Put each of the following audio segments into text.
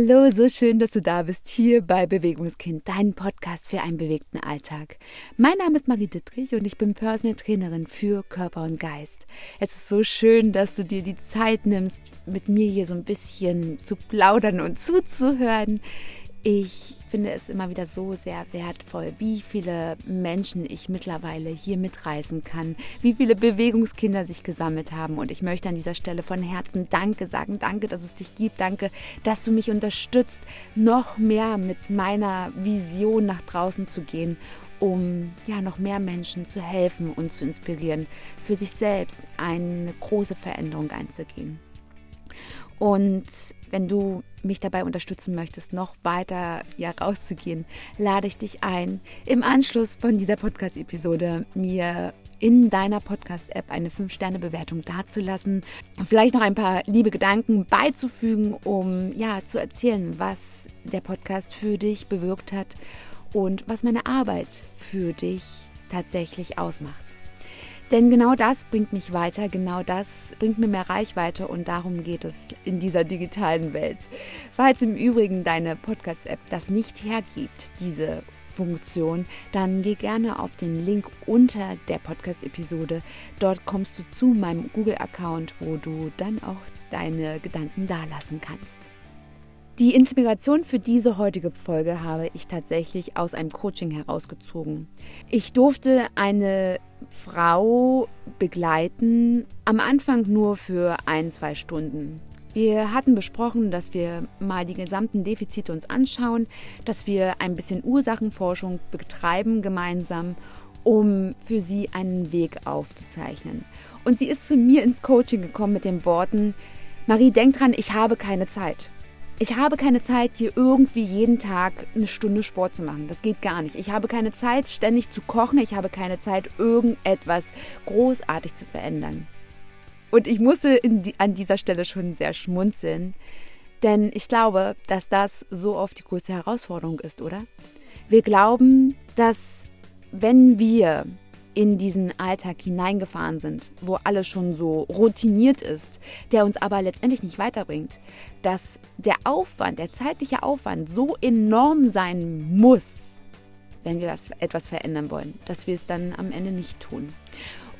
Hallo, so schön, dass du da bist, hier bei Bewegungskind, dein Podcast für einen bewegten Alltag. Mein Name ist Marie Dittrich und ich bin Personal Trainerin für Körper und Geist. Es ist so schön, dass du dir die Zeit nimmst, mit mir hier so ein bisschen zu plaudern und zuzuhören. Ich finde es immer wieder so sehr wertvoll, wie viele Menschen ich mittlerweile hier mitreißen kann, wie viele Bewegungskinder sich gesammelt haben. Und ich möchte an dieser Stelle von Herzen Danke sagen. Danke, dass es dich gibt. Danke, dass du mich unterstützt, noch mehr mit meiner Vision nach draußen zu gehen um ja noch mehr Menschen zu helfen und zu inspirieren, für sich selbst eine große Veränderung einzugehen. Und wenn du mich dabei unterstützen möchtest, noch weiter ja, rauszugehen, lade ich dich ein, im Anschluss von dieser Podcast-Episode mir in deiner Podcast-App eine 5-Sterne-Bewertung dazulassen. Vielleicht noch ein paar liebe Gedanken beizufügen, um ja zu erzählen, was der Podcast für dich bewirkt hat und was meine Arbeit für dich tatsächlich ausmacht. Denn genau das bringt mich weiter, genau das bringt mir mehr Reichweite und darum geht es in dieser digitalen Welt. Falls im Übrigen deine Podcast-App das nicht hergibt, diese Funktion, dann geh gerne auf den Link unter der Podcast-Episode. Dort kommst du zu meinem Google-Account, wo du dann auch deine Gedanken dalassen kannst. Die Inspiration für diese heutige Folge habe ich tatsächlich aus einem Coaching herausgezogen. Ich durfte eine Frau begleiten, am Anfang nur für ein, zwei Stunden. Wir hatten besprochen, dass wir mal die gesamten Defizite uns anschauen, dass wir ein bisschen Ursachenforschung betreiben gemeinsam, um für sie einen Weg aufzuzeichnen. Und sie ist zu mir ins Coaching gekommen mit den Worten, Marie, denk dran, ich habe keine Zeit. Ich habe keine Zeit, hier irgendwie jeden Tag eine Stunde Sport zu machen. Das geht gar nicht. Ich habe keine Zeit, ständig zu kochen. Ich habe keine Zeit, irgendetwas großartig zu verändern. Und ich musste die, an dieser Stelle schon sehr schmunzeln, denn ich glaube, dass das so oft die größte Herausforderung ist, oder? Wir glauben, dass wenn wir in diesen Alltag hineingefahren sind, wo alles schon so routiniert ist, der uns aber letztendlich nicht weiterbringt, dass der Aufwand, der zeitliche Aufwand so enorm sein muss, wenn wir das etwas verändern wollen, dass wir es dann am Ende nicht tun.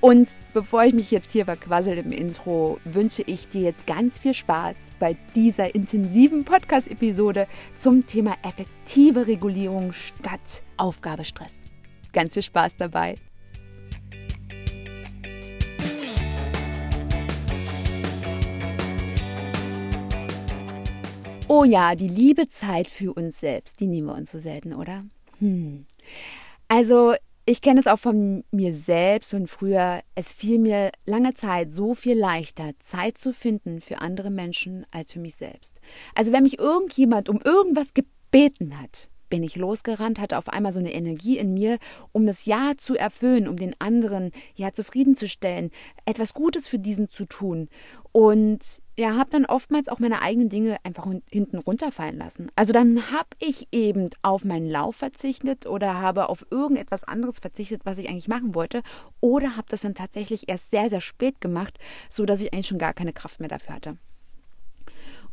Und bevor ich mich jetzt hier verquassel im Intro, wünsche ich dir jetzt ganz viel Spaß bei dieser intensiven Podcast-Episode zum Thema effektive Regulierung statt Aufgabestress. Ganz viel Spaß dabei. Oh ja, die liebe Zeit für uns selbst, die nehmen wir uns so selten, oder? Hm. Also, ich kenne es auch von mir selbst und früher, es fiel mir lange Zeit so viel leichter, Zeit zu finden für andere Menschen als für mich selbst. Also, wenn mich irgendjemand um irgendwas gebeten hat, bin ich losgerannt, hatte auf einmal so eine Energie in mir, um das Ja zu erfüllen, um den anderen ja zufriedenzustellen, etwas Gutes für diesen zu tun. Und ja, habe dann oftmals auch meine eigenen Dinge einfach hinten runterfallen lassen. Also dann habe ich eben auf meinen Lauf verzichtet oder habe auf irgendetwas anderes verzichtet, was ich eigentlich machen wollte, oder habe das dann tatsächlich erst sehr, sehr spät gemacht, so dass ich eigentlich schon gar keine Kraft mehr dafür hatte.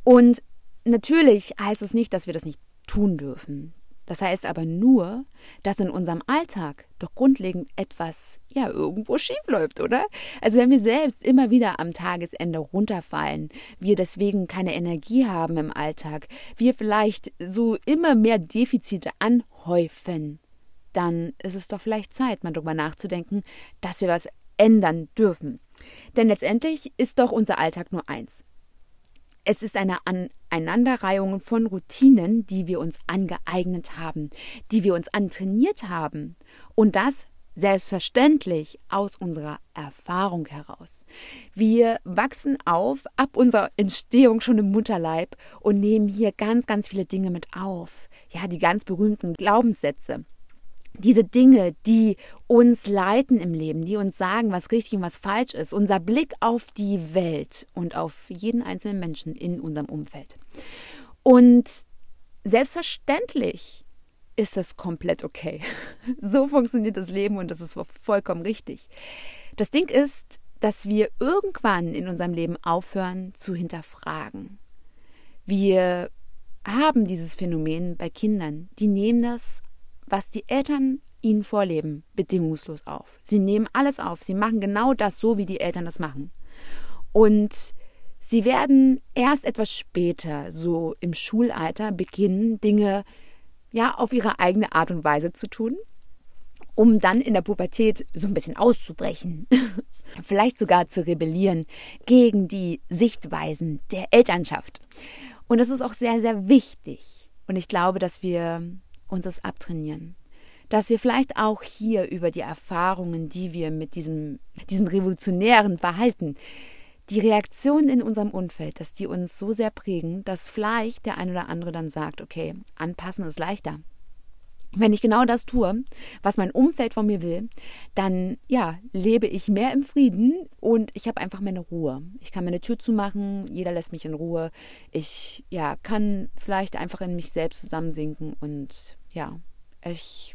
Und natürlich heißt es nicht, dass wir das nicht tun dürfen. Das heißt aber nur, dass in unserem Alltag doch grundlegend etwas ja irgendwo schief läuft, oder? Also wenn wir selbst immer wieder am Tagesende runterfallen, wir deswegen keine Energie haben im Alltag, wir vielleicht so immer mehr Defizite anhäufen, dann ist es doch vielleicht Zeit, mal darüber nachzudenken, dass wir was ändern dürfen. Denn letztendlich ist doch unser Alltag nur eins. Es ist eine Aneinanderreihung von Routinen, die wir uns angeeignet haben, die wir uns antrainiert haben. Und das selbstverständlich aus unserer Erfahrung heraus. Wir wachsen auf ab unserer Entstehung schon im Mutterleib und nehmen hier ganz, ganz viele Dinge mit auf. Ja, die ganz berühmten Glaubenssätze diese Dinge, die uns leiten im Leben, die uns sagen, was richtig und was falsch ist, unser Blick auf die Welt und auf jeden einzelnen Menschen in unserem Umfeld. Und selbstverständlich ist das komplett okay. So funktioniert das Leben und das ist vollkommen richtig. Das Ding ist, dass wir irgendwann in unserem Leben aufhören zu hinterfragen. Wir haben dieses Phänomen bei Kindern. Die nehmen das, was die Eltern ihnen vorleben, bedingungslos auf. Sie nehmen alles auf. Sie machen genau das so, wie die Eltern das machen. Und sie werden erst etwas später, so im Schulalter, beginnen, Dinge ja auf ihre eigene Art und Weise zu tun, um dann in der Pubertät so ein bisschen auszubrechen. Vielleicht sogar zu rebellieren gegen die Sichtweisen der Elternschaft. Und das ist auch sehr, sehr wichtig. Und ich glaube, dass wir uns das abtrainieren. Dass wir vielleicht auch hier über die Erfahrungen, die wir mit diesem, diesem revolutionären Verhalten, die Reaktionen in unserem Umfeld, dass die uns so sehr prägen, dass vielleicht der ein oder andere dann sagt, okay, anpassen ist leichter. Wenn ich genau das tue, was mein Umfeld von mir will, dann ja, lebe ich mehr im Frieden und ich habe einfach meine Ruhe. Ich kann meine Tür zumachen, jeder lässt mich in Ruhe. Ich ja, kann vielleicht einfach in mich selbst zusammensinken und ja, ich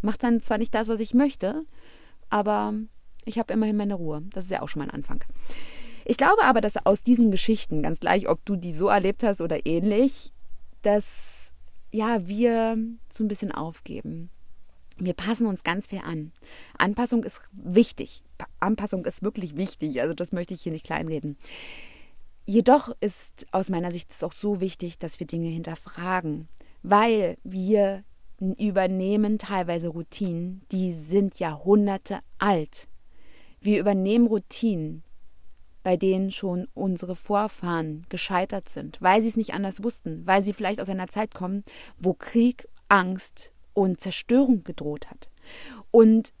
mache dann zwar nicht das, was ich möchte, aber ich habe immerhin meine Ruhe. Das ist ja auch schon mal ein Anfang. Ich glaube aber, dass aus diesen Geschichten, ganz gleich, ob du die so erlebt hast oder ähnlich, dass ja, wir so ein bisschen aufgeben. Wir passen uns ganz viel an. Anpassung ist wichtig. Anpassung ist wirklich wichtig. Also das möchte ich hier nicht kleinreden. Jedoch ist aus meiner Sicht es auch so wichtig, dass wir Dinge hinterfragen, weil wir übernehmen teilweise Routinen, die sind Jahrhunderte alt. Wir übernehmen Routinen, bei denen schon unsere Vorfahren gescheitert sind, weil sie es nicht anders wussten, weil sie vielleicht aus einer Zeit kommen, wo Krieg, Angst und Zerstörung gedroht hat. Und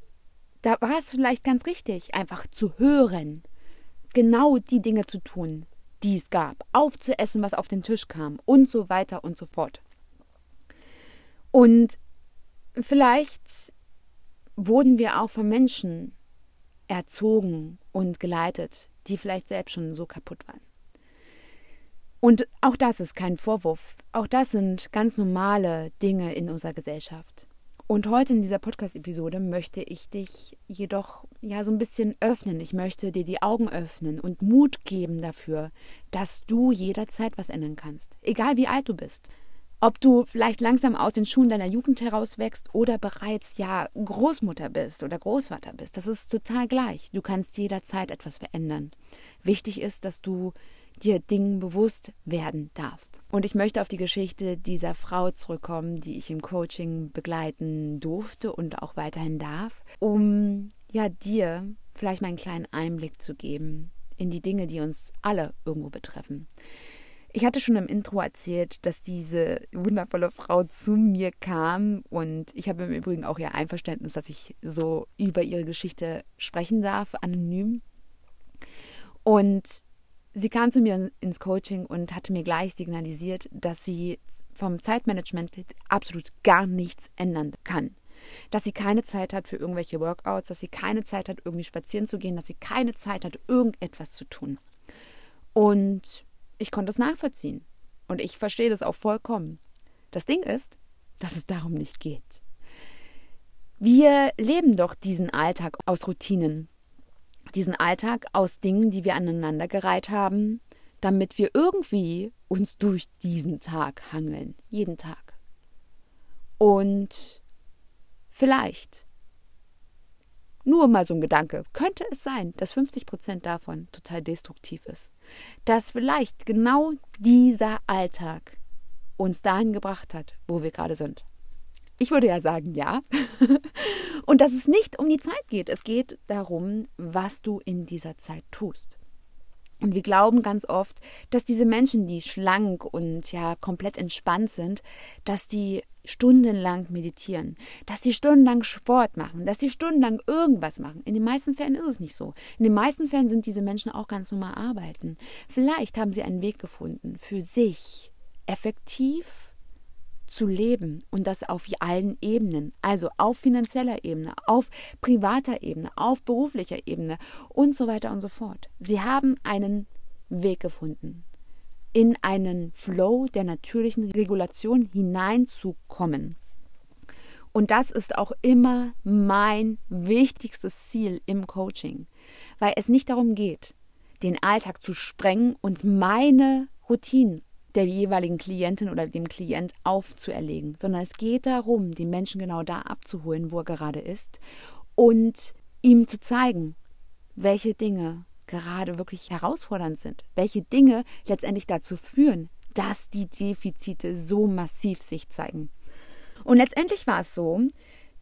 da war es vielleicht ganz richtig, einfach zu hören, genau die Dinge zu tun, die es gab, aufzuessen, was auf den Tisch kam und so weiter und so fort. Und vielleicht wurden wir auch von Menschen erzogen und geleitet, die vielleicht selbst schon so kaputt waren. Und auch das ist kein Vorwurf. Auch das sind ganz normale Dinge in unserer Gesellschaft. Und heute in dieser Podcast-Episode möchte ich dich jedoch ja so ein bisschen öffnen. Ich möchte dir die Augen öffnen und Mut geben dafür, dass du jederzeit was ändern kannst. Egal wie alt du bist. Ob du vielleicht langsam aus den Schuhen deiner Jugend herauswächst oder bereits ja Großmutter bist oder Großvater bist, das ist total gleich. Du kannst jederzeit etwas verändern. Wichtig ist, dass du dir Dingen bewusst werden darfst. Und ich möchte auf die Geschichte dieser Frau zurückkommen, die ich im Coaching begleiten durfte und auch weiterhin darf, um ja dir vielleicht mal einen kleinen Einblick zu geben in die Dinge, die uns alle irgendwo betreffen. Ich hatte schon im Intro erzählt, dass diese wundervolle Frau zu mir kam und ich habe im Übrigen auch ihr Einverständnis, dass ich so über ihre Geschichte sprechen darf, anonym. Und sie kam zu mir ins Coaching und hatte mir gleich signalisiert, dass sie vom Zeitmanagement absolut gar nichts ändern kann. Dass sie keine Zeit hat für irgendwelche Workouts, dass sie keine Zeit hat, irgendwie spazieren zu gehen, dass sie keine Zeit hat, irgendetwas zu tun. Und ich konnte es nachvollziehen. Und ich verstehe das auch vollkommen. Das Ding ist, dass es darum nicht geht. Wir leben doch diesen Alltag aus Routinen. Diesen Alltag aus Dingen, die wir aneinandergereiht haben, damit wir irgendwie uns durch diesen Tag hangeln. Jeden Tag. Und vielleicht nur mal so ein Gedanke. Könnte es sein, dass 50 Prozent davon total destruktiv ist? Dass vielleicht genau dieser Alltag uns dahin gebracht hat, wo wir gerade sind? Ich würde ja sagen, ja. Und dass es nicht um die Zeit geht. Es geht darum, was du in dieser Zeit tust. Und wir glauben ganz oft, dass diese Menschen, die schlank und ja komplett entspannt sind, dass die stundenlang meditieren, dass sie stundenlang Sport machen, dass sie stundenlang irgendwas machen. In den meisten Fällen ist es nicht so. In den meisten Fällen sind diese Menschen auch ganz normal arbeiten. Vielleicht haben sie einen Weg gefunden, für sich effektiv zu leben und das auf allen Ebenen, also auf finanzieller Ebene, auf privater Ebene, auf beruflicher Ebene und so weiter und so fort. Sie haben einen Weg gefunden in einen Flow der natürlichen Regulation hineinzukommen. Und das ist auch immer mein wichtigstes Ziel im Coaching, weil es nicht darum geht, den Alltag zu sprengen und meine Routinen der jeweiligen Klientin oder dem Klient aufzuerlegen, sondern es geht darum, den Menschen genau da abzuholen, wo er gerade ist und ihm zu zeigen, welche Dinge gerade wirklich herausfordernd sind, welche Dinge letztendlich dazu führen, dass die Defizite so massiv sich zeigen. Und letztendlich war es so,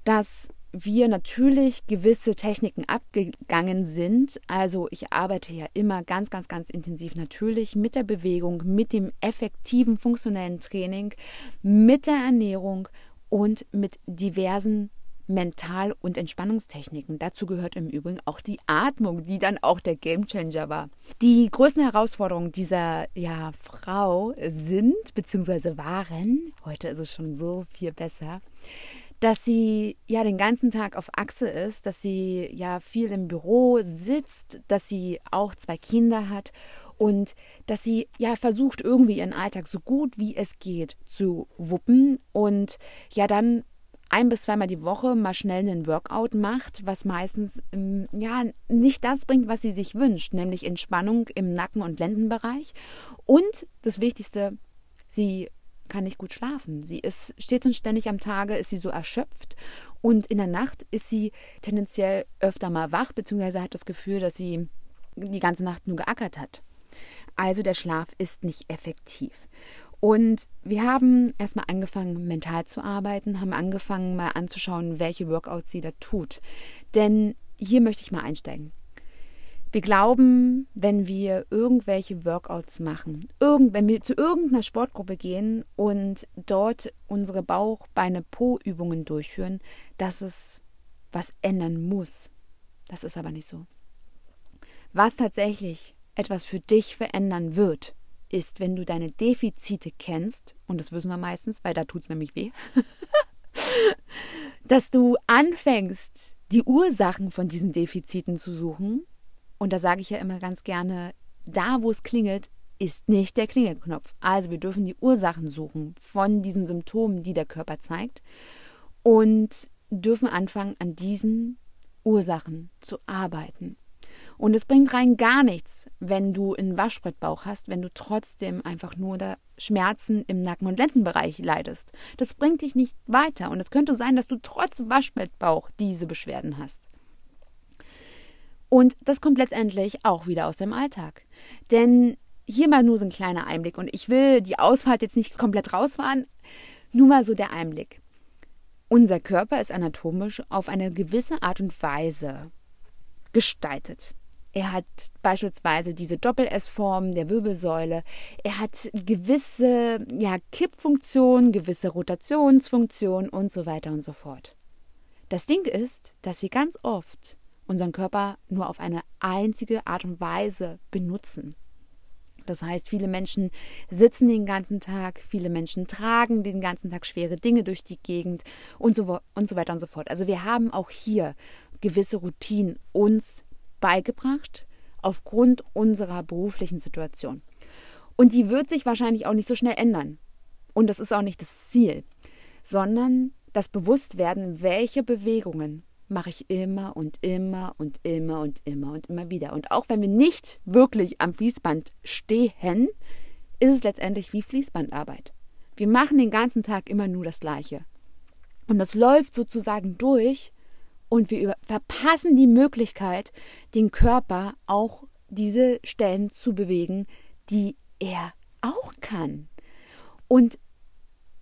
dass wir natürlich gewisse Techniken abgegangen sind. Also ich arbeite ja immer ganz, ganz, ganz intensiv natürlich mit der Bewegung, mit dem effektiven funktionellen Training, mit der Ernährung und mit diversen Mental- und Entspannungstechniken. Dazu gehört im Übrigen auch die Atmung, die dann auch der Gamechanger war. Die größten Herausforderungen dieser ja, Frau sind bzw. waren, heute ist es schon so viel besser, dass sie ja den ganzen Tag auf Achse ist, dass sie ja viel im Büro sitzt, dass sie auch zwei Kinder hat und dass sie ja versucht irgendwie ihren Alltag so gut wie es geht zu wuppen und ja dann ein bis zweimal die Woche mal schnell einen Workout macht, was meistens ähm, ja nicht das bringt, was sie sich wünscht, nämlich Entspannung im Nacken- und Lendenbereich und das Wichtigste, sie kann nicht gut schlafen. Sie ist stets und ständig am Tage, ist sie so erschöpft und in der Nacht ist sie tendenziell öfter mal wach, beziehungsweise hat das Gefühl, dass sie die ganze Nacht nur geackert hat. Also der Schlaf ist nicht effektiv. Und wir haben erstmal angefangen, mental zu arbeiten, haben angefangen, mal anzuschauen, welche Workouts sie da tut. Denn hier möchte ich mal einsteigen. Wir glauben, wenn wir irgendwelche Workouts machen, irgend, wenn wir zu irgendeiner Sportgruppe gehen und dort unsere Bauch-, Beine-, Po-Übungen durchführen, dass es was ändern muss. Das ist aber nicht so. Was tatsächlich etwas für dich verändern wird, ist, wenn du deine Defizite kennst, und das wissen wir meistens, weil da tut es nämlich weh, dass du anfängst, die Ursachen von diesen Defiziten zu suchen und da sage ich ja immer ganz gerne, da wo es klingelt, ist nicht der Klingelknopf. Also wir dürfen die Ursachen suchen von diesen Symptomen, die der Körper zeigt und dürfen anfangen, an diesen Ursachen zu arbeiten. Und es bringt rein gar nichts, wenn du einen Waschbrettbauch hast, wenn du trotzdem einfach nur da Schmerzen im Nacken- und Lendenbereich leidest. Das bringt dich nicht weiter. Und es könnte sein, dass du trotz Waschbrettbauch diese Beschwerden hast. Und das kommt letztendlich auch wieder aus dem Alltag. Denn hier mal nur so ein kleiner Einblick. Und ich will die Ausfahrt jetzt nicht komplett rausfahren, nur mal so der Einblick. Unser Körper ist anatomisch auf eine gewisse Art und Weise gestaltet. Er hat beispielsweise diese Doppel-S-Form der Wirbelsäule. Er hat gewisse ja, Kippfunktionen, gewisse Rotationsfunktionen und so weiter und so fort. Das Ding ist, dass wir ganz oft unseren Körper nur auf eine einzige Art und Weise benutzen. Das heißt, viele Menschen sitzen den ganzen Tag, viele Menschen tragen den ganzen Tag schwere Dinge durch die Gegend und so, und so weiter und so fort. Also wir haben auch hier gewisse Routinen uns beigebracht aufgrund unserer beruflichen Situation. Und die wird sich wahrscheinlich auch nicht so schnell ändern. Und das ist auch nicht das Ziel, sondern das Bewusstwerden, welche Bewegungen mache ich immer und immer und immer und immer und immer wieder. Und auch wenn wir nicht wirklich am Fließband stehen, ist es letztendlich wie Fließbandarbeit. Wir machen den ganzen Tag immer nur das Gleiche. Und das läuft sozusagen durch und wir verpassen die Möglichkeit, den Körper auch diese Stellen zu bewegen, die er auch kann. Und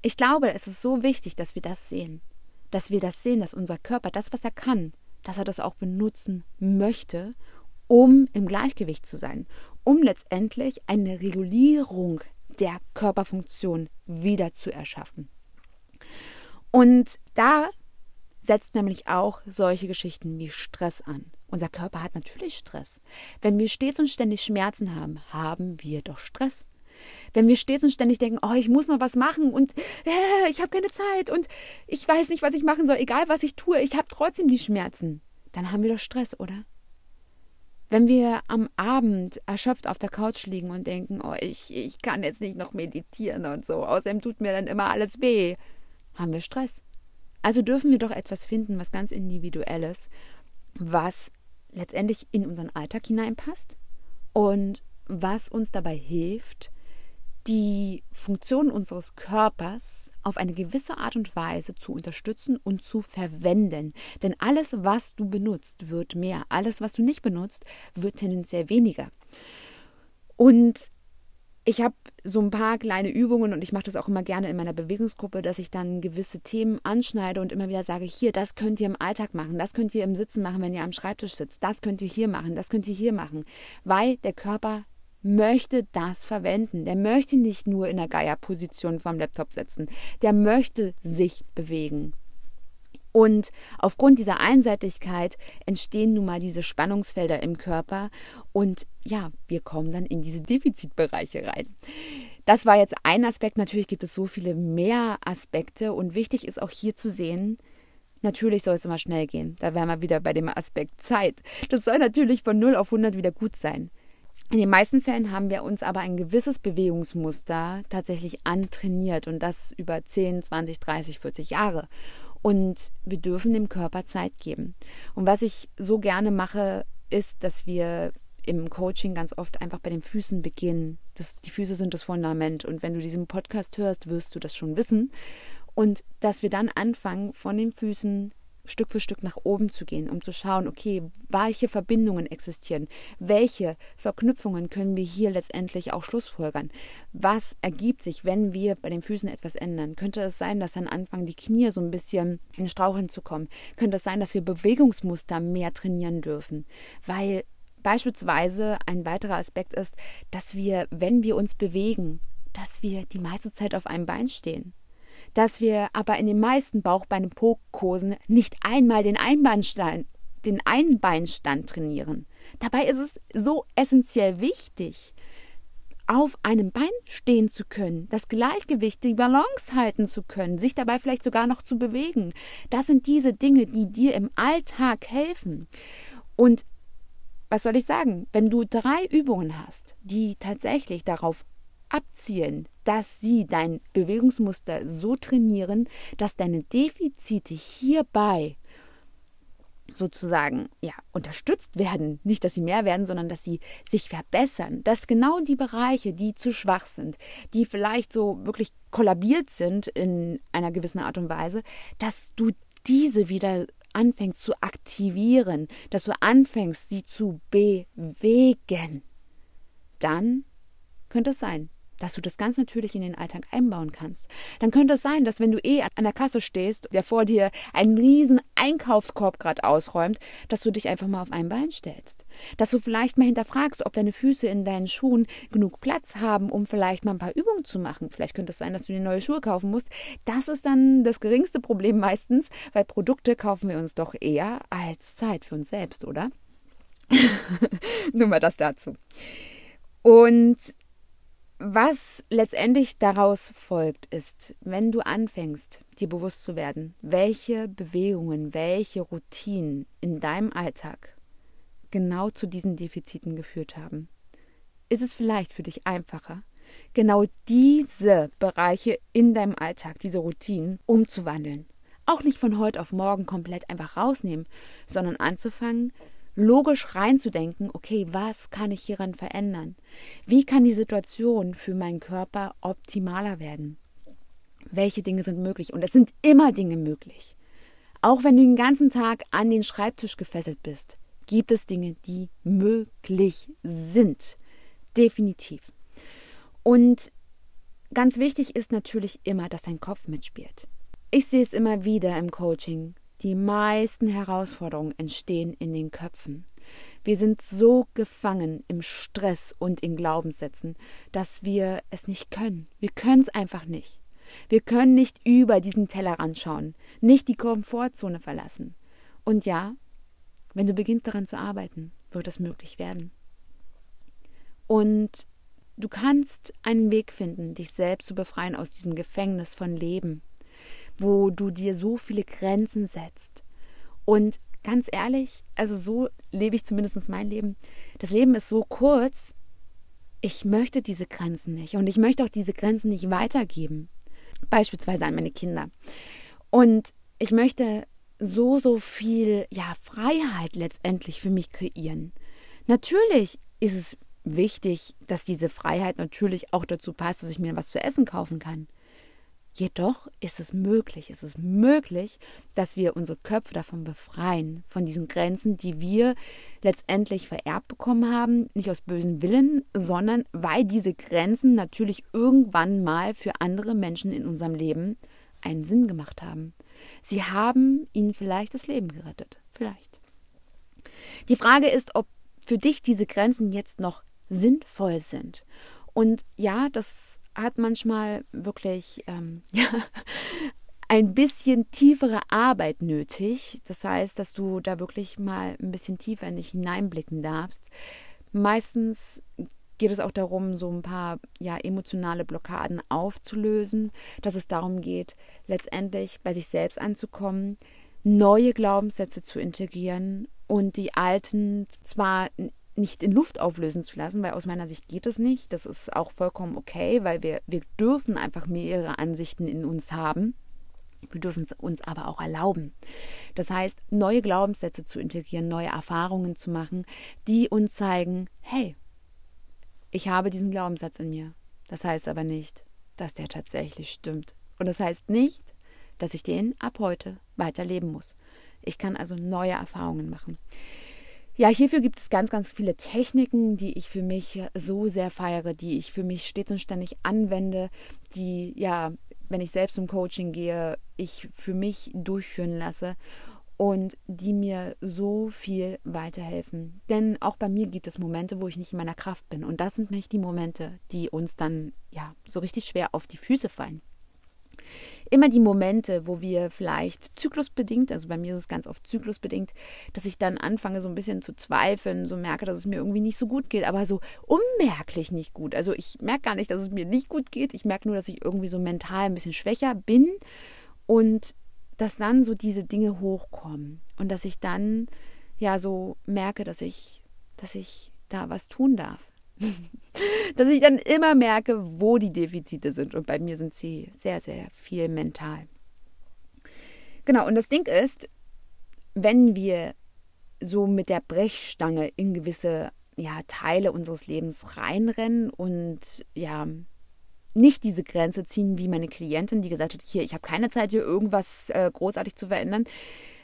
ich glaube, es ist so wichtig, dass wir das sehen dass wir das sehen, dass unser Körper das, was er kann, dass er das auch benutzen möchte, um im Gleichgewicht zu sein, um letztendlich eine Regulierung der Körperfunktion wieder zu erschaffen. Und da setzt nämlich auch solche Geschichten wie Stress an. Unser Körper hat natürlich Stress. Wenn wir stets und ständig Schmerzen haben, haben wir doch Stress. Wenn wir stets und ständig denken, oh, ich muss noch was machen und äh, ich habe keine Zeit und ich weiß nicht, was ich machen soll, egal was ich tue, ich habe trotzdem die Schmerzen, dann haben wir doch Stress, oder? Wenn wir am Abend erschöpft auf der Couch liegen und denken, oh, ich, ich kann jetzt nicht noch meditieren und so, außerdem tut mir dann immer alles weh, haben wir Stress. Also dürfen wir doch etwas finden, was ganz individuelles, was letztendlich in unseren Alltag hineinpasst und was uns dabei hilft, die Funktion unseres Körpers auf eine gewisse Art und Weise zu unterstützen und zu verwenden. Denn alles, was du benutzt, wird mehr. Alles, was du nicht benutzt, wird tendenziell weniger. Und ich habe so ein paar kleine Übungen und ich mache das auch immer gerne in meiner Bewegungsgruppe, dass ich dann gewisse Themen anschneide und immer wieder sage, hier, das könnt ihr im Alltag machen, das könnt ihr im Sitzen machen, wenn ihr am Schreibtisch sitzt, das könnt ihr hier machen, das könnt ihr hier machen, weil der Körper möchte das verwenden. Der möchte nicht nur in der Geierposition vom Laptop sitzen. Der möchte sich bewegen. Und aufgrund dieser Einseitigkeit entstehen nun mal diese Spannungsfelder im Körper und ja, wir kommen dann in diese Defizitbereiche rein. Das war jetzt ein Aspekt. Natürlich gibt es so viele mehr Aspekte und wichtig ist auch hier zu sehen, Natürlich soll es immer schnell gehen. Da wären wir wieder bei dem Aspekt Zeit. Das soll natürlich von 0 auf 100 wieder gut sein. In den meisten Fällen haben wir uns aber ein gewisses Bewegungsmuster tatsächlich antrainiert und das über 10, 20, 30, 40 Jahre. Und wir dürfen dem Körper Zeit geben. Und was ich so gerne mache, ist, dass wir im Coaching ganz oft einfach bei den Füßen beginnen. Das, die Füße sind das Fundament. Und wenn du diesen Podcast hörst, wirst du das schon wissen. Und dass wir dann anfangen, von den Füßen Stück für Stück nach oben zu gehen, um zu schauen, okay, welche Verbindungen existieren, welche Verknüpfungen können wir hier letztendlich auch schlussfolgern. Was ergibt sich, wenn wir bei den Füßen etwas ändern? Könnte es sein, dass dann anfangen, die Knie so ein bisschen in Straucheln zu kommen? Könnte es sein, dass wir Bewegungsmuster mehr trainieren dürfen? Weil beispielsweise ein weiterer Aspekt ist, dass wir, wenn wir uns bewegen, dass wir die meiste Zeit auf einem Bein stehen dass wir aber in den meisten Bauchbeine-Po-Kursen nicht einmal den Einbeinstand, den Einbeinstand trainieren. Dabei ist es so essentiell wichtig, auf einem Bein stehen zu können, das Gleichgewicht, die Balance halten zu können, sich dabei vielleicht sogar noch zu bewegen. Das sind diese Dinge, die dir im Alltag helfen. Und was soll ich sagen? Wenn du drei Übungen hast, die tatsächlich darauf abzielen, dass sie dein Bewegungsmuster so trainieren, dass deine Defizite hierbei sozusagen ja unterstützt werden, nicht dass sie mehr werden, sondern dass sie sich verbessern, dass genau die Bereiche, die zu schwach sind, die vielleicht so wirklich kollabiert sind in einer gewissen Art und Weise, dass du diese wieder anfängst zu aktivieren, dass du anfängst, sie zu bewegen. Dann könnte es sein, dass du das ganz natürlich in den Alltag einbauen kannst. Dann könnte es sein, dass wenn du eh an der Kasse stehst, der vor dir einen riesen Einkaufskorb gerade ausräumt, dass du dich einfach mal auf ein Bein stellst. Dass du vielleicht mal hinterfragst, ob deine Füße in deinen Schuhen genug Platz haben, um vielleicht mal ein paar Übungen zu machen. Vielleicht könnte es sein, dass du dir neue Schuhe kaufen musst. Das ist dann das geringste Problem meistens, weil Produkte kaufen wir uns doch eher als Zeit für uns selbst, oder? Nur mal das dazu. Und was letztendlich daraus folgt, ist, wenn du anfängst, dir bewusst zu werden, welche Bewegungen, welche Routinen in deinem Alltag genau zu diesen Defiziten geführt haben, ist es vielleicht für dich einfacher, genau diese Bereiche in deinem Alltag, diese Routinen umzuwandeln. Auch nicht von heute auf morgen komplett einfach rausnehmen, sondern anzufangen, logisch reinzudenken, okay, was kann ich hieran verändern? Wie kann die Situation für meinen Körper optimaler werden? Welche Dinge sind möglich? Und es sind immer Dinge möglich. Auch wenn du den ganzen Tag an den Schreibtisch gefesselt bist, gibt es Dinge, die möglich sind. Definitiv. Und ganz wichtig ist natürlich immer, dass dein Kopf mitspielt. Ich sehe es immer wieder im Coaching, die meisten Herausforderungen entstehen in den Köpfen. Wir sind so gefangen im Stress und in Glaubenssätzen, dass wir es nicht können. Wir können es einfach nicht. Wir können nicht über diesen Tellerrand schauen, nicht die Komfortzone verlassen. Und ja, wenn du beginnst daran zu arbeiten, wird es möglich werden. Und du kannst einen Weg finden, dich selbst zu befreien aus diesem Gefängnis von Leben, wo du dir so viele Grenzen setzt. Und ganz ehrlich, also so lebe ich zumindest mein Leben. Das Leben ist so kurz, ich möchte diese Grenzen nicht und ich möchte auch diese Grenzen nicht weitergeben. Beispielsweise an meine Kinder. Und ich möchte so, so viel ja, Freiheit letztendlich für mich kreieren. Natürlich ist es wichtig, dass diese Freiheit natürlich auch dazu passt, dass ich mir was zu essen kaufen kann. Jedoch ist es möglich, es ist möglich, dass wir unsere Köpfe davon befreien, von diesen Grenzen, die wir letztendlich vererbt bekommen haben, nicht aus bösen Willen, sondern weil diese Grenzen natürlich irgendwann mal für andere Menschen in unserem Leben einen Sinn gemacht haben. Sie haben ihnen vielleicht das Leben gerettet, vielleicht. Die Frage ist, ob für dich diese Grenzen jetzt noch sinnvoll sind. Und ja, das hat manchmal wirklich ähm, ja, ein bisschen tiefere Arbeit nötig. Das heißt, dass du da wirklich mal ein bisschen tiefer in dich hineinblicken darfst. Meistens geht es auch darum, so ein paar ja, emotionale Blockaden aufzulösen, dass es darum geht, letztendlich bei sich selbst anzukommen, neue Glaubenssätze zu integrieren und die alten zwar nicht in Luft auflösen zu lassen, weil aus meiner Sicht geht es nicht. Das ist auch vollkommen okay, weil wir, wir dürfen einfach mehrere Ansichten in uns haben. Wir dürfen es uns aber auch erlauben. Das heißt, neue Glaubenssätze zu integrieren, neue Erfahrungen zu machen, die uns zeigen, hey, ich habe diesen Glaubenssatz in mir. Das heißt aber nicht, dass der tatsächlich stimmt. Und das heißt nicht, dass ich den ab heute weiterleben muss. Ich kann also neue Erfahrungen machen. Ja, hierfür gibt es ganz, ganz viele Techniken, die ich für mich so sehr feiere, die ich für mich stets und ständig anwende, die, ja, wenn ich selbst zum Coaching gehe, ich für mich durchführen lasse und die mir so viel weiterhelfen. Denn auch bei mir gibt es Momente, wo ich nicht in meiner Kraft bin. Und das sind nicht die Momente, die uns dann ja so richtig schwer auf die Füße fallen immer die Momente, wo wir vielleicht zyklusbedingt, also bei mir ist es ganz oft zyklusbedingt, dass ich dann anfange so ein bisschen zu zweifeln, so merke, dass es mir irgendwie nicht so gut geht, aber so unmerklich nicht gut. Also ich merke gar nicht, dass es mir nicht gut geht, ich merke nur, dass ich irgendwie so mental ein bisschen schwächer bin und dass dann so diese Dinge hochkommen und dass ich dann ja so merke, dass ich, dass ich da was tun darf. dass ich dann immer merke, wo die Defizite sind. Und bei mir sind sie sehr, sehr viel mental. Genau, und das Ding ist, wenn wir so mit der Brechstange in gewisse ja, Teile unseres Lebens reinrennen und ja, nicht diese Grenze ziehen wie meine Klientin, die gesagt hat, hier, ich habe keine Zeit, hier irgendwas äh, großartig zu verändern,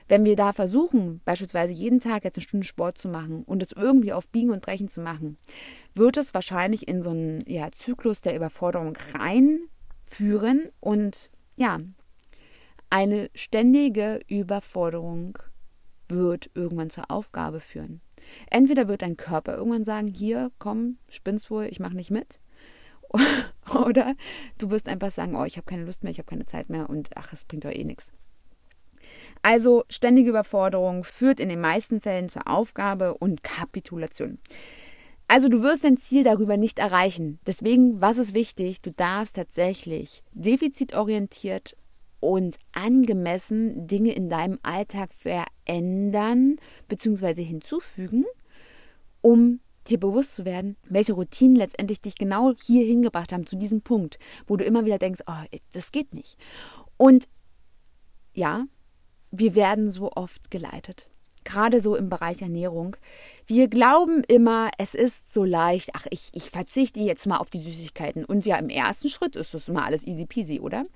wenn wir da versuchen, beispielsweise jeden Tag jetzt eine Stunde Sport zu machen und es irgendwie auf Biegen und Brechen zu machen, wird es wahrscheinlich in so einen ja, Zyklus der Überforderung reinführen und ja, eine ständige Überforderung wird irgendwann zur Aufgabe führen. Entweder wird dein Körper irgendwann sagen, hier, komm, spinnst wohl, ich mache nicht mit. Oder du wirst einfach sagen, oh, ich habe keine Lust mehr, ich habe keine Zeit mehr und ach, es bringt doch eh nichts. Also ständige Überforderung führt in den meisten Fällen zur Aufgabe und Kapitulation. Also du wirst dein Ziel darüber nicht erreichen. Deswegen, was ist wichtig? Du darfst tatsächlich defizitorientiert und angemessen Dinge in deinem Alltag verändern bzw. hinzufügen, um dir bewusst zu werden, welche Routinen letztendlich dich genau hier hingebracht haben, zu diesem Punkt, wo du immer wieder denkst, oh, das geht nicht. Und ja, wir werden so oft geleitet. Gerade so im Bereich Ernährung. Wir glauben immer, es ist so leicht, ach, ich, ich verzichte jetzt mal auf die Süßigkeiten. Und ja, im ersten Schritt ist das immer alles easy peasy, oder?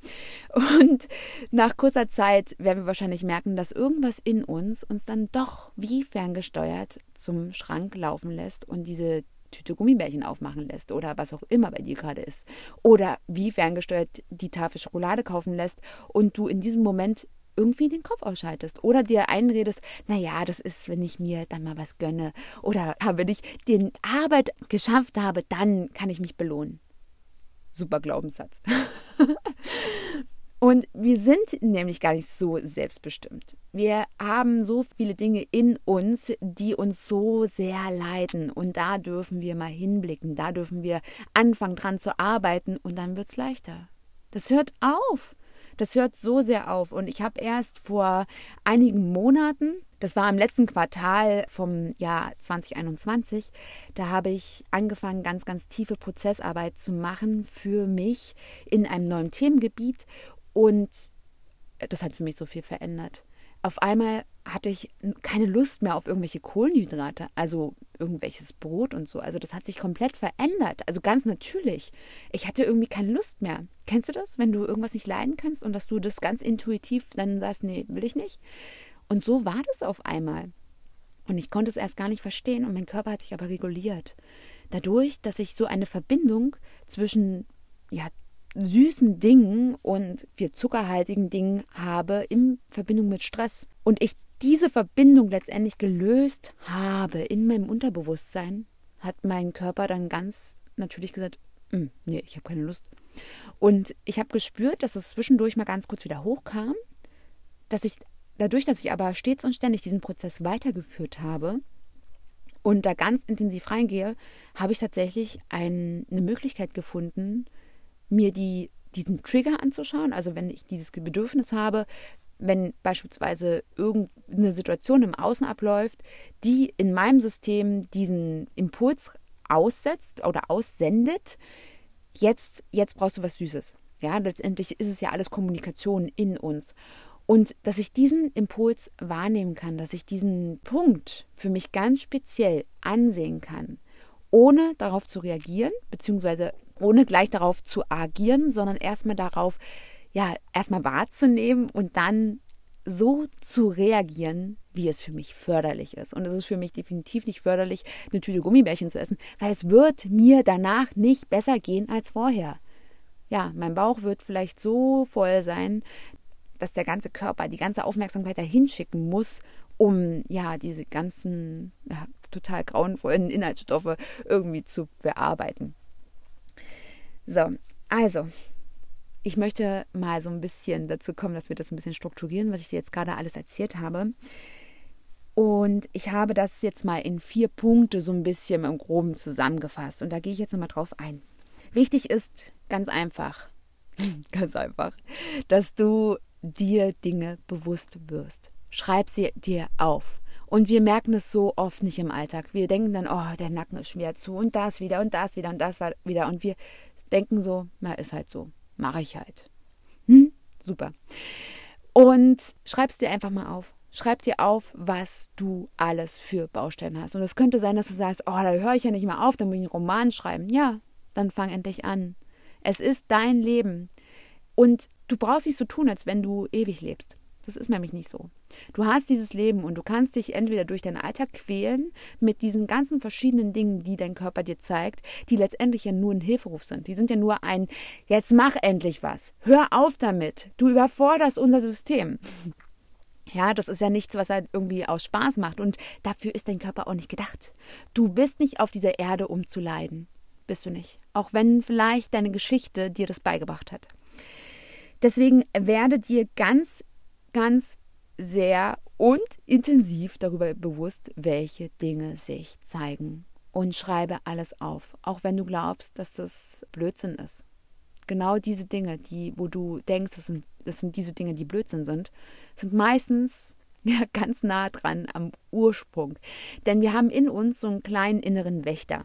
Und nach kurzer Zeit werden wir wahrscheinlich merken, dass irgendwas in uns uns dann doch wie ferngesteuert zum Schrank laufen lässt und diese Tüte Gummibärchen aufmachen lässt oder was auch immer bei dir gerade ist. Oder wie ferngesteuert die Tafel Schokolade kaufen lässt und du in diesem Moment irgendwie den Kopf ausschaltest oder dir einredest, naja, das ist, wenn ich mir dann mal was gönne oder wenn ich die Arbeit geschafft habe, dann kann ich mich belohnen. Super Glaubenssatz. Und wir sind nämlich gar nicht so selbstbestimmt. Wir haben so viele Dinge in uns, die uns so sehr leiden. Und da dürfen wir mal hinblicken. Da dürfen wir anfangen dran zu arbeiten und dann wird es leichter. Das hört auf. Das hört so sehr auf. Und ich habe erst vor einigen Monaten, das war im letzten Quartal vom Jahr 2021, da habe ich angefangen, ganz, ganz tiefe Prozessarbeit zu machen für mich in einem neuen Themengebiet. Und das hat für mich so viel verändert. Auf einmal hatte ich keine Lust mehr auf irgendwelche Kohlenhydrate, also irgendwelches Brot und so. Also das hat sich komplett verändert, also ganz natürlich. Ich hatte irgendwie keine Lust mehr. Kennst du das, wenn du irgendwas nicht leiden kannst und dass du das ganz intuitiv dann sagst, nee, will ich nicht? Und so war das auf einmal. Und ich konnte es erst gar nicht verstehen und mein Körper hat sich aber reguliert. Dadurch, dass ich so eine Verbindung zwischen ja, süßen Dingen und wir zuckerhaltigen Dingen habe in Verbindung mit Stress. Und ich diese Verbindung letztendlich gelöst habe in meinem Unterbewusstsein, hat mein Körper dann ganz natürlich gesagt, hm, nee, ich habe keine Lust. Und ich habe gespürt, dass es zwischendurch mal ganz kurz wieder hochkam, dass ich dadurch, dass ich aber stets und ständig diesen Prozess weitergeführt habe und da ganz intensiv reingehe, habe ich tatsächlich ein, eine Möglichkeit gefunden, mir die, diesen Trigger anzuschauen. Also wenn ich dieses Bedürfnis habe, wenn beispielsweise irgendeine Situation im Außen abläuft, die in meinem System diesen Impuls aussetzt oder aussendet, jetzt, jetzt brauchst du was Süßes. Ja, letztendlich ist es ja alles Kommunikation in uns. Und dass ich diesen Impuls wahrnehmen kann, dass ich diesen Punkt für mich ganz speziell ansehen kann, ohne darauf zu reagieren, beziehungsweise ohne gleich darauf zu agieren, sondern erstmal darauf, ja, erstmal wahrzunehmen und dann so zu reagieren, wie es für mich förderlich ist. Und es ist für mich definitiv nicht förderlich, eine Tüte Gummibärchen zu essen, weil es wird mir danach nicht besser gehen als vorher. Ja, mein Bauch wird vielleicht so voll sein, dass der ganze Körper die ganze Aufmerksamkeit dahin schicken muss, um ja diese ganzen ja, total grauenvollen Inhaltsstoffe irgendwie zu verarbeiten. So, also, ich möchte mal so ein bisschen dazu kommen, dass wir das ein bisschen strukturieren, was ich dir jetzt gerade alles erzählt habe. Und ich habe das jetzt mal in vier Punkte so ein bisschen im Groben zusammengefasst. Und da gehe ich jetzt nochmal drauf ein. Wichtig ist ganz einfach, ganz einfach, dass du dir Dinge bewusst wirst. Schreib sie dir auf. Und wir merken es so oft nicht im Alltag. Wir denken dann, oh, der Nacken ist schwer zu und das wieder und das wieder und das wieder. Und wir denken so, na, ist halt so. Mache ich halt. Hm? Super. Und schreib es dir einfach mal auf. Schreib dir auf, was du alles für Baustellen hast. Und es könnte sein, dass du sagst, oh, da höre ich ja nicht mehr auf, dann muss ich einen Roman schreiben. Ja, dann fang endlich an. Es ist dein Leben. Und du brauchst nicht so tun, als wenn du ewig lebst. Das ist nämlich nicht so. Du hast dieses Leben und du kannst dich entweder durch deinen Alltag quälen mit diesen ganzen verschiedenen Dingen, die dein Körper dir zeigt, die letztendlich ja nur ein Hilferuf sind. Die sind ja nur ein, jetzt mach endlich was. Hör auf damit. Du überforderst unser System. Ja, das ist ja nichts, was halt irgendwie aus Spaß macht. Und dafür ist dein Körper auch nicht gedacht. Du bist nicht auf dieser Erde, um zu leiden. Bist du nicht. Auch wenn vielleicht deine Geschichte dir das beigebracht hat. Deswegen werde dir ganz, ganz sehr und intensiv darüber bewusst, welche Dinge sich zeigen. Und schreibe alles auf, auch wenn du glaubst, dass das Blödsinn ist. Genau diese Dinge, die, wo du denkst, das sind, das sind diese Dinge, die Blödsinn sind, sind meistens ja, ganz nah dran am Ursprung. Denn wir haben in uns so einen kleinen inneren Wächter.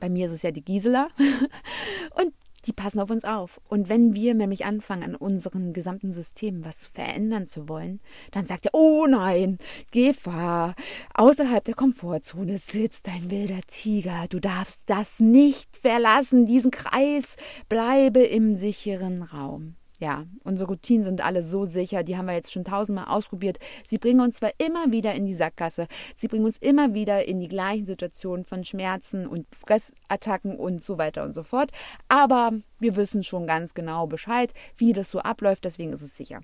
Bei mir ist es ja die Gisela. Und die passen auf uns auf. Und wenn wir nämlich anfangen, an unserem gesamten System was verändern zu wollen, dann sagt er, oh nein, Gefahr, außerhalb der Komfortzone sitzt ein wilder Tiger, du darfst das nicht verlassen, diesen Kreis, bleibe im sicheren Raum. Ja, unsere Routinen sind alle so sicher, die haben wir jetzt schon tausendmal ausprobiert. Sie bringen uns zwar immer wieder in die Sackgasse, sie bringen uns immer wieder in die gleichen Situationen von Schmerzen und Fressattacken und so weiter und so fort, aber wir wissen schon ganz genau Bescheid, wie das so abläuft, deswegen ist es sicher.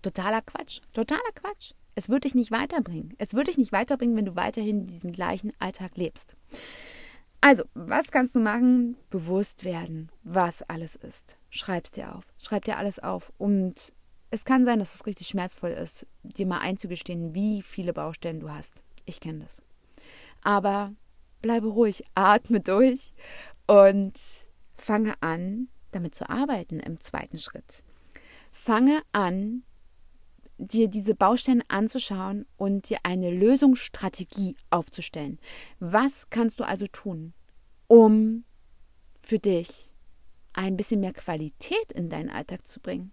Totaler Quatsch, totaler Quatsch. Es wird dich nicht weiterbringen. Es wird dich nicht weiterbringen, wenn du weiterhin diesen gleichen Alltag lebst. Also, was kannst du machen? Bewusst werden, was alles ist. Schreib's dir auf. Schreib dir alles auf. Und es kann sein, dass es richtig schmerzvoll ist, dir mal einzugestehen, wie viele Baustellen du hast. Ich kenne das. Aber bleibe ruhig, atme durch und fange an, damit zu arbeiten im zweiten Schritt. Fange an, dir diese Baustellen anzuschauen und dir eine Lösungsstrategie aufzustellen. Was kannst du also tun, um für dich ein bisschen mehr Qualität in deinen Alltag zu bringen?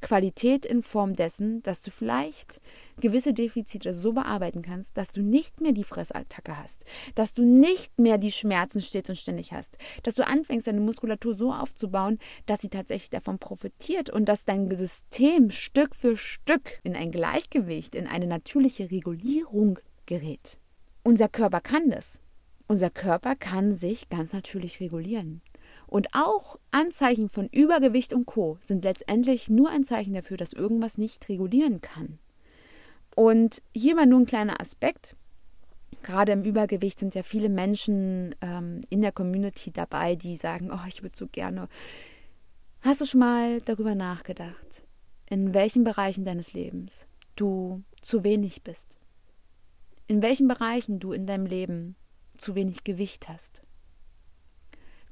Qualität in Form dessen, dass du vielleicht gewisse Defizite so bearbeiten kannst, dass du nicht mehr die Fressattacke hast, dass du nicht mehr die Schmerzen stets und ständig hast, dass du anfängst, deine Muskulatur so aufzubauen, dass sie tatsächlich davon profitiert und dass dein System Stück für Stück in ein Gleichgewicht, in eine natürliche Regulierung gerät. Unser Körper kann das. Unser Körper kann sich ganz natürlich regulieren. Und auch Anzeichen von Übergewicht und Co sind letztendlich nur ein Zeichen dafür, dass irgendwas nicht regulieren kann. Und hier mal nur ein kleiner Aspekt. Gerade im Übergewicht sind ja viele Menschen ähm, in der Community dabei, die sagen, oh, ich würde so gerne. Hast du schon mal darüber nachgedacht, in welchen Bereichen deines Lebens du zu wenig bist? In welchen Bereichen du in deinem Leben zu wenig Gewicht hast?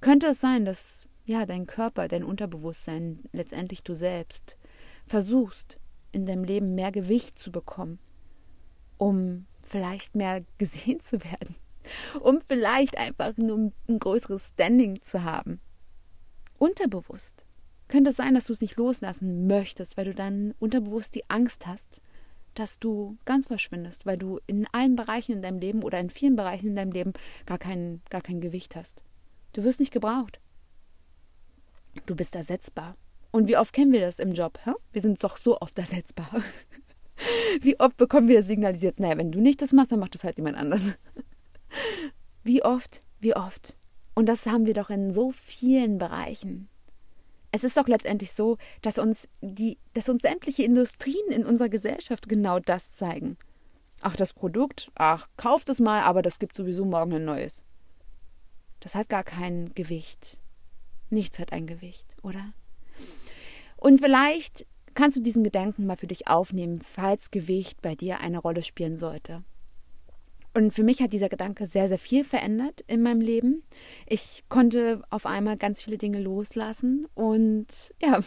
Könnte es sein, dass ja dein Körper, dein Unterbewusstsein, letztendlich du selbst, versuchst in deinem Leben mehr Gewicht zu bekommen, um vielleicht mehr gesehen zu werden, um vielleicht einfach nur ein größeres Standing zu haben. Unterbewusst. Könnte es sein, dass du es nicht loslassen möchtest, weil du dann unterbewusst die Angst hast, dass du ganz verschwindest, weil du in allen Bereichen in deinem Leben oder in vielen Bereichen in deinem Leben gar kein, gar kein Gewicht hast. Du wirst nicht gebraucht. Du bist ersetzbar. Und wie oft kennen wir das im Job? Hä? Wir sind doch so oft ersetzbar. Wie oft bekommen wir signalisiert, naja, wenn du nicht das machst, dann macht das halt jemand anders. Wie oft, wie oft. Und das haben wir doch in so vielen Bereichen. Es ist doch letztendlich so, dass uns die, dass uns sämtliche Industrien in unserer Gesellschaft genau das zeigen. Ach, das Produkt, ach, kauft es mal, aber das gibt sowieso morgen ein neues. Das hat gar kein Gewicht. Nichts hat ein Gewicht, oder? Und vielleicht kannst du diesen Gedanken mal für dich aufnehmen, falls Gewicht bei dir eine Rolle spielen sollte. Und für mich hat dieser Gedanke sehr, sehr viel verändert in meinem Leben. Ich konnte auf einmal ganz viele Dinge loslassen und ja,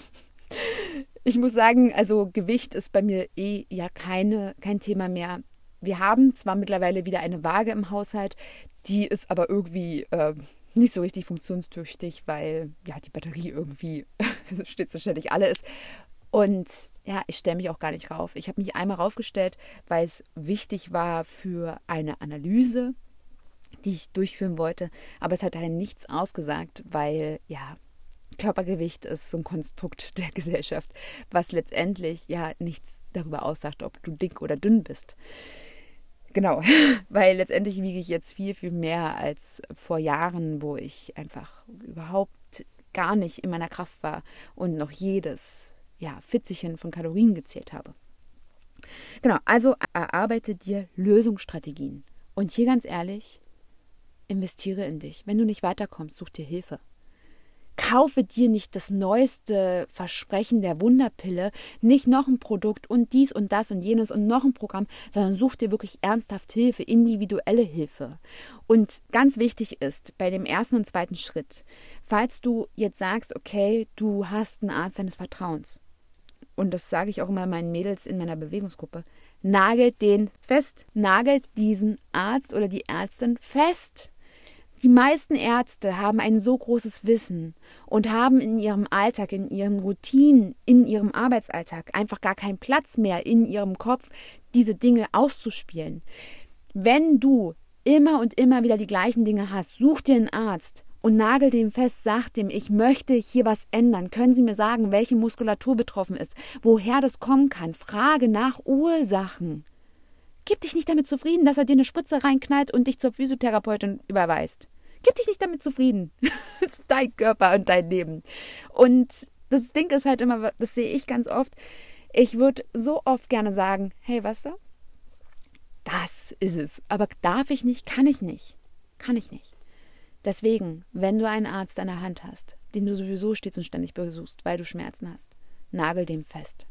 ich muss sagen, also Gewicht ist bei mir eh ja keine, kein Thema mehr. Wir haben zwar mittlerweile wieder eine Waage im Haushalt, die ist aber irgendwie äh, nicht so richtig funktionstüchtig, weil ja die Batterie irgendwie steht so ständig alle ist. Und ja, ich stelle mich auch gar nicht rauf. Ich habe mich einmal raufgestellt, weil es wichtig war für eine Analyse, die ich durchführen wollte. Aber es hat halt nichts ausgesagt, weil ja, Körpergewicht ist so ein Konstrukt der Gesellschaft, was letztendlich ja nichts darüber aussagt, ob du dick oder dünn bist. Genau, weil letztendlich wiege ich jetzt viel, viel mehr als vor Jahren, wo ich einfach überhaupt gar nicht in meiner Kraft war und noch jedes ja, Fitzelchen von Kalorien gezählt habe. Genau, also erarbeite dir Lösungsstrategien. Und hier ganz ehrlich, investiere in dich. Wenn du nicht weiterkommst, such dir Hilfe. Kaufe dir nicht das neueste Versprechen der Wunderpille, nicht noch ein Produkt und dies und das und jenes und noch ein Programm, sondern such dir wirklich ernsthaft Hilfe, individuelle Hilfe. Und ganz wichtig ist bei dem ersten und zweiten Schritt, falls du jetzt sagst, okay, du hast einen Arzt deines Vertrauens, und das sage ich auch immer meinen Mädels in meiner Bewegungsgruppe, nagelt den fest, nagelt diesen Arzt oder die Ärztin fest. Die meisten Ärzte haben ein so großes Wissen und haben in ihrem Alltag, in ihren Routinen, in ihrem Arbeitsalltag einfach gar keinen Platz mehr in ihrem Kopf, diese Dinge auszuspielen. Wenn du immer und immer wieder die gleichen Dinge hast, such dir einen Arzt und nagel dem fest, sag dem, ich möchte hier was ändern. Können Sie mir sagen, welche Muskulatur betroffen ist, woher das kommen kann? Frage nach Ursachen. Gib dich nicht damit zufrieden, dass er dir eine Spritze reinknallt und dich zur Physiotherapeutin überweist. Gib dich nicht damit zufrieden. das ist dein Körper und dein Leben. Und das Ding ist halt immer, das sehe ich ganz oft. Ich würde so oft gerne sagen, hey, weißt du, das ist es. Aber darf ich nicht, kann ich nicht. Kann ich nicht. Deswegen, wenn du einen Arzt an der Hand hast, den du sowieso stets und ständig besuchst, weil du Schmerzen hast, nagel dem fest.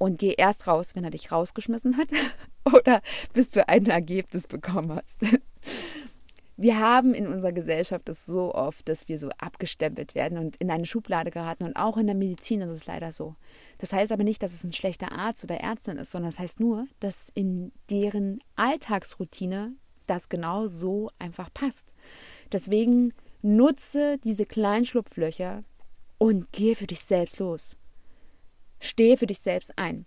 Und geh erst raus, wenn er dich rausgeschmissen hat oder bis du ein Ergebnis bekommen hast. Wir haben in unserer Gesellschaft es so oft, dass wir so abgestempelt werden und in eine Schublade geraten. Und auch in der Medizin ist es leider so. Das heißt aber nicht, dass es ein schlechter Arzt oder Ärztin ist, sondern das heißt nur, dass in deren Alltagsroutine das genau so einfach passt. Deswegen nutze diese kleinen Schlupflöcher und gehe für dich selbst los. Stehe für dich selbst ein.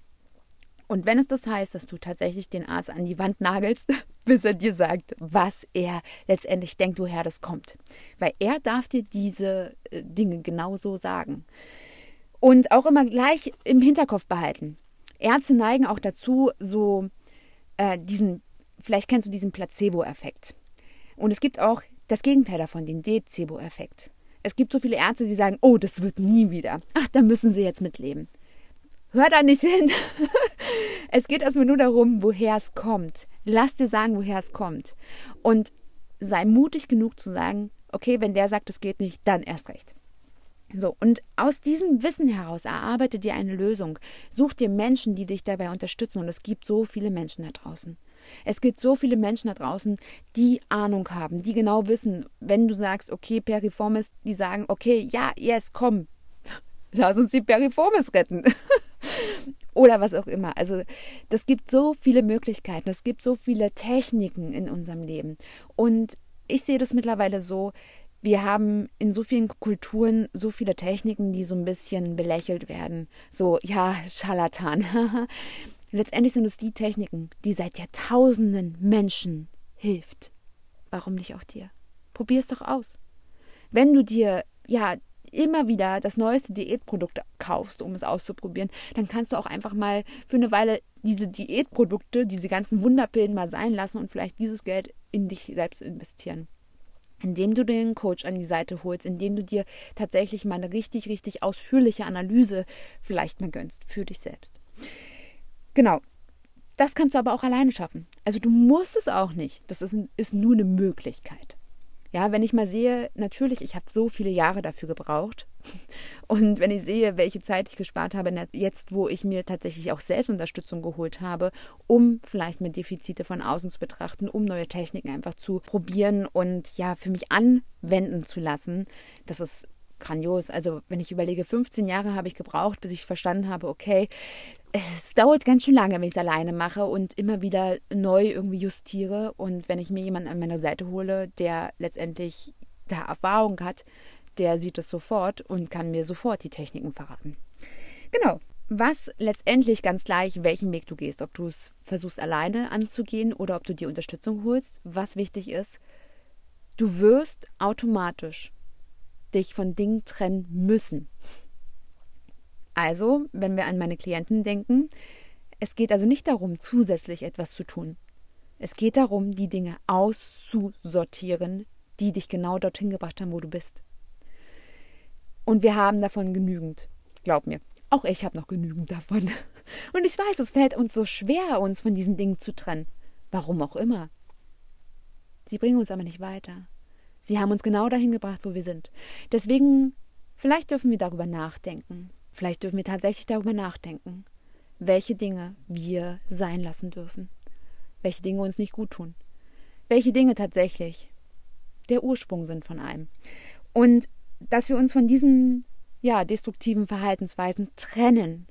Und wenn es das heißt, dass du tatsächlich den Arzt an die Wand nagelst, bis er dir sagt, was er letztendlich denkt, woher das kommt. Weil er darf dir diese äh, Dinge genauso sagen. Und auch immer gleich im Hinterkopf behalten. Ärzte neigen auch dazu, so äh, diesen, vielleicht kennst du diesen Placebo-Effekt. Und es gibt auch das Gegenteil davon, den Dezebo-Effekt. Es gibt so viele Ärzte, die sagen, oh, das wird nie wieder. Ach, da müssen sie jetzt mitleben. Hör da nicht hin. es geht erstmal nur darum, woher es kommt. Lass dir sagen, woher es kommt. Und sei mutig genug zu sagen, okay, wenn der sagt, es geht nicht, dann erst recht. So, und aus diesem Wissen heraus erarbeite dir eine Lösung. Such dir Menschen, die dich dabei unterstützen. Und es gibt so viele Menschen da draußen. Es gibt so viele Menschen da draußen, die Ahnung haben, die genau wissen, wenn du sagst, okay, Periformis, die sagen, okay, ja, yes, komm, lass uns die Periformis retten. Oder was auch immer. Also, das gibt so viele Möglichkeiten, es gibt so viele Techniken in unserem Leben. Und ich sehe das mittlerweile so, wir haben in so vielen Kulturen so viele Techniken, die so ein bisschen belächelt werden. So, ja, Scharlatan. Letztendlich sind es die Techniken, die seit Jahrtausenden Menschen hilft. Warum nicht auch dir? Probier es doch aus. Wenn du dir, ja, immer wieder das neueste Diätprodukt kaufst, um es auszuprobieren, dann kannst du auch einfach mal für eine Weile diese Diätprodukte, diese ganzen Wunderpillen mal sein lassen und vielleicht dieses Geld in dich selbst investieren indem du den Coach an die Seite holst, indem du dir tatsächlich mal eine richtig, richtig ausführliche Analyse vielleicht mal gönnst für dich selbst. Genau. Das kannst du aber auch alleine schaffen. Also du musst es auch nicht. Das ist, ist nur eine Möglichkeit. Ja, wenn ich mal sehe, natürlich, ich habe so viele Jahre dafür gebraucht. Und wenn ich sehe, welche Zeit ich gespart habe, jetzt, wo ich mir tatsächlich auch Selbstunterstützung geholt habe, um vielleicht mir Defizite von außen zu betrachten, um neue Techniken einfach zu probieren und ja, für mich anwenden zu lassen, das ist grandios. Also wenn ich überlege, 15 Jahre habe ich gebraucht, bis ich verstanden habe, okay, es dauert ganz schön lange, wenn ich es alleine mache und immer wieder neu irgendwie justiere. Und wenn ich mir jemanden an meiner Seite hole, der letztendlich da Erfahrung hat, der sieht es sofort und kann mir sofort die Techniken verraten. Genau. Was letztendlich ganz gleich, welchen Weg du gehst, ob du es versuchst alleine anzugehen oder ob du dir Unterstützung holst, was wichtig ist, du wirst automatisch dich von Dingen trennen müssen. Also, wenn wir an meine Klienten denken, es geht also nicht darum, zusätzlich etwas zu tun. Es geht darum, die Dinge auszusortieren, die dich genau dorthin gebracht haben, wo du bist. Und wir haben davon genügend. Glaub mir, auch ich habe noch genügend davon. Und ich weiß, es fällt uns so schwer, uns von diesen Dingen zu trennen. Warum auch immer. Sie bringen uns aber nicht weiter. Sie haben uns genau dahin gebracht, wo wir sind. Deswegen, vielleicht dürfen wir darüber nachdenken. Vielleicht dürfen wir tatsächlich darüber nachdenken, welche Dinge wir sein lassen dürfen. Welche Dinge uns nicht gut tun. Welche Dinge tatsächlich der Ursprung sind von einem. Und dass wir uns von diesen ja, destruktiven Verhaltensweisen trennen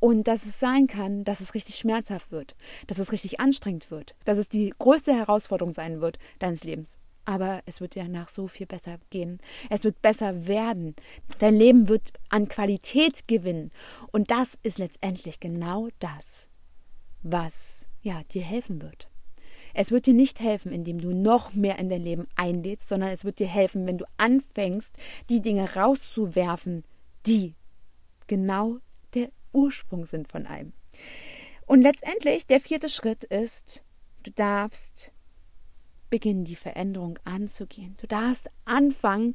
und dass es sein kann, dass es richtig schmerzhaft wird, dass es richtig anstrengend wird, dass es die größte Herausforderung sein wird deines Lebens aber es wird dir danach so viel besser gehen. Es wird besser werden. Dein Leben wird an Qualität gewinnen. Und das ist letztendlich genau das, was ja, dir helfen wird. Es wird dir nicht helfen, indem du noch mehr in dein Leben einlädst, sondern es wird dir helfen, wenn du anfängst, die Dinge rauszuwerfen, die genau der Ursprung sind von allem. Und letztendlich, der vierte Schritt ist, du darfst beginnen, die Veränderung anzugehen. Du darfst anfangen,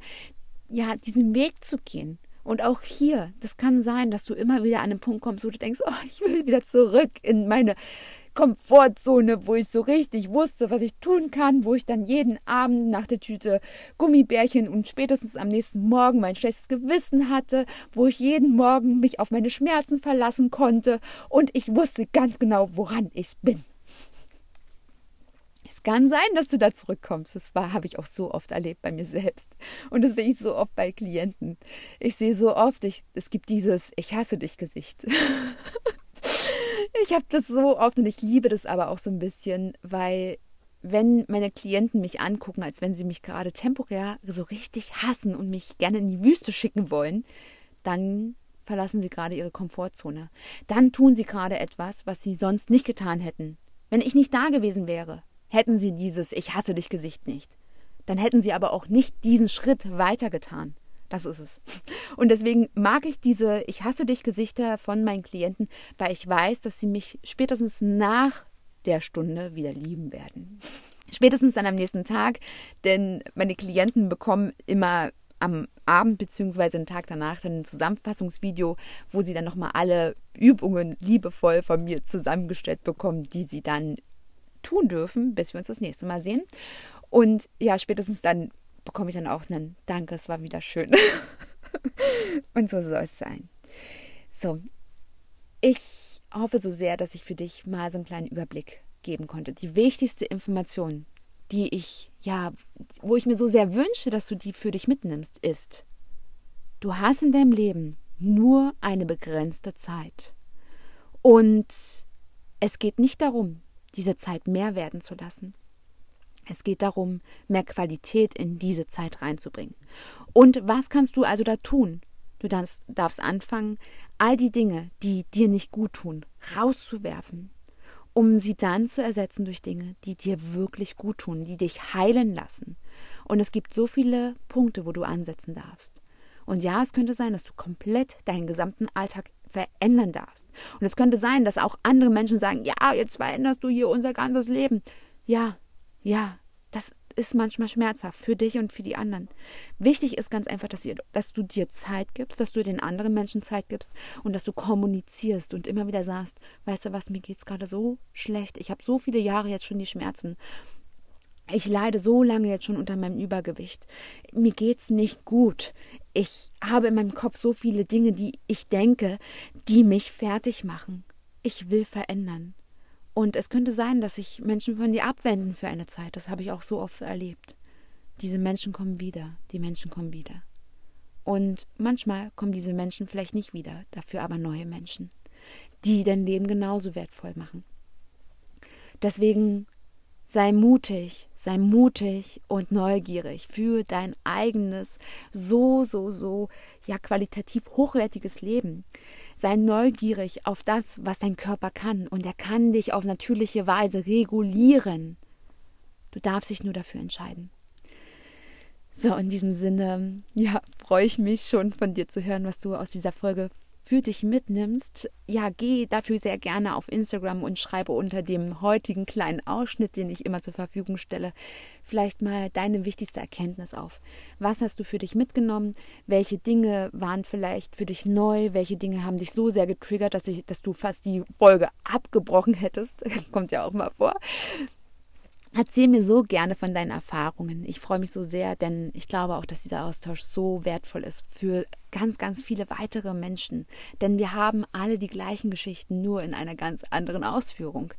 ja, diesen Weg zu gehen. Und auch hier, das kann sein, dass du immer wieder an einen Punkt kommst, wo du denkst, oh, ich will wieder zurück in meine Komfortzone, wo ich so richtig wusste, was ich tun kann, wo ich dann jeden Abend nach der Tüte Gummibärchen und spätestens am nächsten Morgen mein schlechtes Gewissen hatte, wo ich jeden Morgen mich auf meine Schmerzen verlassen konnte und ich wusste ganz genau, woran ich bin. Es kann sein, dass du da zurückkommst. Das habe ich auch so oft erlebt bei mir selbst. Und das sehe ich so oft bei Klienten. Ich sehe so oft, ich, es gibt dieses Ich hasse dich Gesicht. ich habe das so oft und ich liebe das aber auch so ein bisschen, weil wenn meine Klienten mich angucken, als wenn sie mich gerade temporär so richtig hassen und mich gerne in die Wüste schicken wollen, dann verlassen sie gerade ihre Komfortzone. Dann tun sie gerade etwas, was sie sonst nicht getan hätten. Wenn ich nicht da gewesen wäre, hätten sie dieses Ich hasse dich Gesicht nicht. Dann hätten sie aber auch nicht diesen Schritt weitergetan. Das ist es. Und deswegen mag ich diese Ich hasse dich Gesichter von meinen Klienten, weil ich weiß, dass sie mich spätestens nach der Stunde wieder lieben werden. Spätestens dann am nächsten Tag, denn meine Klienten bekommen immer am Abend bzw. den Tag danach dann ein Zusammenfassungsvideo, wo sie dann nochmal alle Übungen liebevoll von mir zusammengestellt bekommen, die sie dann tun dürfen, bis wir uns das nächste Mal sehen. Und ja, spätestens dann bekomme ich dann auch einen Danke, es war wieder schön. Und so soll es sein. So, ich hoffe so sehr, dass ich für dich mal so einen kleinen Überblick geben konnte. Die wichtigste Information, die ich, ja, wo ich mir so sehr wünsche, dass du die für dich mitnimmst, ist, du hast in deinem Leben nur eine begrenzte Zeit. Und es geht nicht darum, diese Zeit mehr werden zu lassen. Es geht darum, mehr Qualität in diese Zeit reinzubringen. Und was kannst du also da tun? Du darfst anfangen, all die Dinge, die dir nicht gut tun, rauszuwerfen, um sie dann zu ersetzen durch Dinge, die dir wirklich gut tun, die dich heilen lassen. Und es gibt so viele Punkte, wo du ansetzen darfst. Und ja, es könnte sein, dass du komplett deinen gesamten Alltag verändern darfst. Und es könnte sein, dass auch andere Menschen sagen, ja, jetzt veränderst du hier unser ganzes Leben. Ja, ja, das ist manchmal schmerzhaft für dich und für die anderen. Wichtig ist ganz einfach, dass, ihr, dass du dir Zeit gibst, dass du den anderen Menschen Zeit gibst und dass du kommunizierst und immer wieder sagst, weißt du was, mir geht es gerade so schlecht. Ich habe so viele Jahre jetzt schon die Schmerzen. Ich leide so lange jetzt schon unter meinem Übergewicht. Mir geht's nicht gut. Ich habe in meinem Kopf so viele Dinge, die ich denke, die mich fertig machen. Ich will verändern. Und es könnte sein, dass sich Menschen von dir abwenden für eine Zeit. Das habe ich auch so oft erlebt. Diese Menschen kommen wieder. Die Menschen kommen wieder. Und manchmal kommen diese Menschen vielleicht nicht wieder, dafür aber neue Menschen, die dein Leben genauso wertvoll machen. Deswegen sei mutig, sei mutig und neugierig für dein eigenes, so, so, so, ja, qualitativ hochwertiges Leben. Sei neugierig auf das, was dein Körper kann und er kann dich auf natürliche Weise regulieren. Du darfst dich nur dafür entscheiden. So, in diesem Sinne, ja, freue ich mich schon von dir zu hören, was du aus dieser Folge für dich mitnimmst, ja, geh dafür sehr gerne auf Instagram und schreibe unter dem heutigen kleinen Ausschnitt, den ich immer zur Verfügung stelle, vielleicht mal deine wichtigste Erkenntnis auf. Was hast du für dich mitgenommen? Welche Dinge waren vielleicht für dich neu? Welche Dinge haben dich so sehr getriggert, dass, ich, dass du fast die Folge abgebrochen hättest? Kommt ja auch mal vor. Erzähl mir so gerne von deinen Erfahrungen. Ich freue mich so sehr, denn ich glaube auch, dass dieser Austausch so wertvoll ist für ganz, ganz viele weitere Menschen. Denn wir haben alle die gleichen Geschichten, nur in einer ganz anderen Ausführung.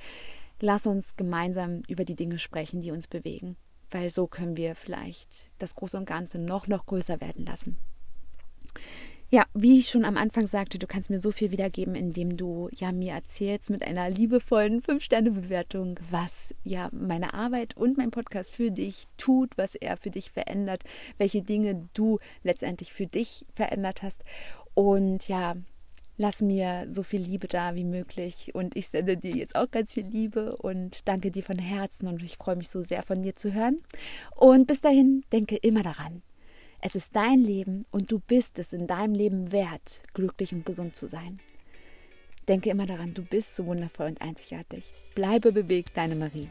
Lass uns gemeinsam über die Dinge sprechen, die uns bewegen, weil so können wir vielleicht das Große und Ganze noch, noch größer werden lassen. Ja, wie ich schon am Anfang sagte, du kannst mir so viel wiedergeben, indem du ja mir erzählst mit einer liebevollen 5-Sterne-Bewertung, was ja meine Arbeit und mein Podcast für dich tut, was er für dich verändert, welche Dinge du letztendlich für dich verändert hast. Und ja, lass mir so viel Liebe da wie möglich. Und ich sende dir jetzt auch ganz viel Liebe und danke dir von Herzen. Und ich freue mich so sehr von dir zu hören. Und bis dahin, denke immer daran es ist dein Leben und du bist es in deinem Leben wert, glücklich und gesund zu sein. Denke immer daran, du bist so wundervoll und einzigartig. Bleibe bewegt, deine Marie.